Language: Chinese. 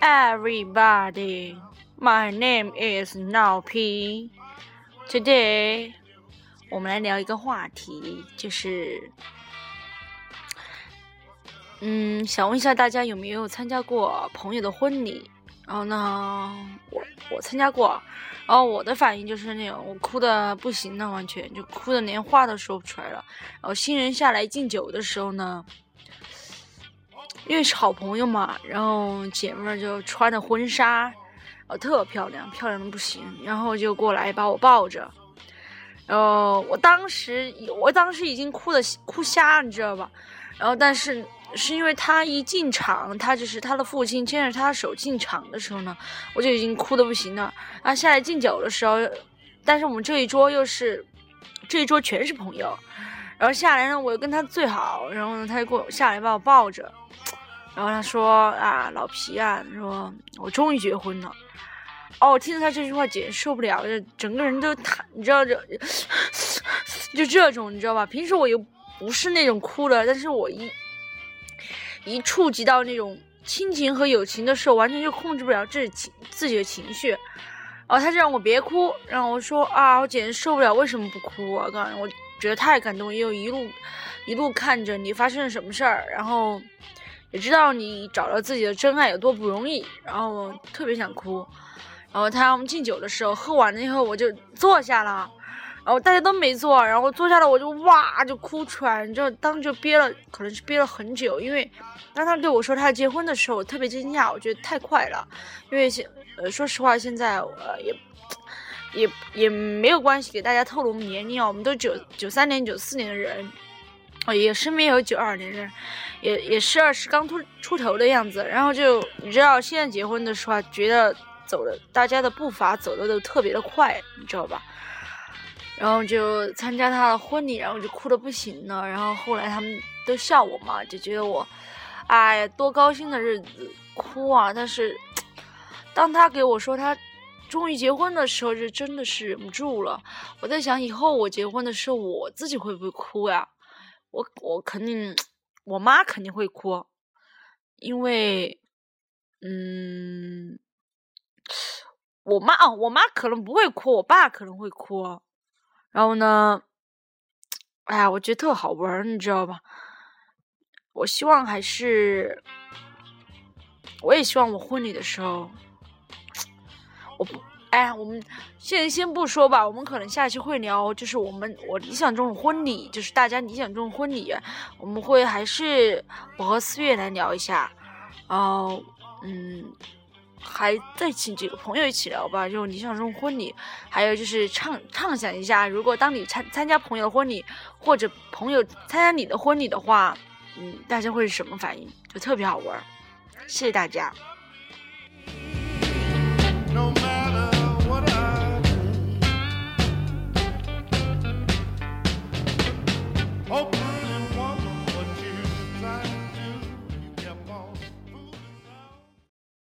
everybody. My name is Now P. Today，我们来聊一个话题，就是，嗯，想问一下大家有没有参加过朋友的婚礼？然后呢，我我参加过，然后我的反应就是那种我哭的不行了，完全就哭的连话都说不出来了。然后新人下来敬酒的时候呢。因为是好朋友嘛，然后姐妹儿就穿着婚纱，呃，特漂亮，漂亮的不行，然后就过来把我抱着，然后我当时，我当时已经哭的哭瞎，你知道吧？然后但是是因为他一进场，他就是他的父亲牵着他手进场的时候呢，我就已经哭的不行了。然后下来敬酒的时候，但是我们这一桌又是这一桌全是朋友，然后下来呢，我又跟他最好，然后呢，他就过下来把我抱着。然后他说啊，老皮啊，说我终于结婚了。哦，我听到他这句话简直受不了，就整个人都瘫，你知道这，就这种你知道吧？平时我又不是那种哭的，但是我一一触及到那种亲情和友情的时候，完全就控制不了自己情自己的情绪。然后他就让我别哭，让我说啊，我简直受不了，为什么不哭啊？刚我觉得太感动，又一路一路看着你发生了什么事儿，然后。也知道你找到自己的真爱有多不容易，然后我特别想哭。然后他让我们敬酒的时候，喝完了以后我就坐下了，然后大家都没坐，然后坐下了我就哇就哭出来，你知道当就憋了，可能是憋了很久。因为当他对我说他要结婚的时候，我特别惊讶，我觉得太快了。因为现呃说实话，现在呃也也也没有关系，给大家透露年龄啊，我们都九九三年、九四年的人。哦，也身边有九二年人，也也是二十刚出出头的样子。然后就你知道，现在结婚的时候，觉得走的大家的步伐走的都特别的快，你知道吧？然后就参加他的婚礼，然后就哭的不行了。然后后来他们都笑我嘛，就觉得我，哎，多高兴的日子，哭啊！但是当他给我说他终于结婚的时候，就真的是忍不住了。我在想，以后我结婚的时候，我自己会不会哭呀？我我肯定，我妈肯定会哭，因为，嗯，我妈啊，我妈可能不会哭，我爸可能会哭。然后呢，哎呀，我觉得特好玩，你知道吧？我希望还是，我也希望我婚礼的时候，我不。哎，我们现在先不说吧，我们可能下期会聊，就是我们我理想中的婚礼，就是大家理想中的婚礼，我们会还是我和思月来聊一下，然后嗯，还再请几个朋友一起聊吧，就理想中婚礼，还有就是畅畅想一下，如果当你参参加朋友婚礼，或者朋友参加你的婚礼的话，嗯，大家会是什么反应？就特别好玩，谢谢大家。Open.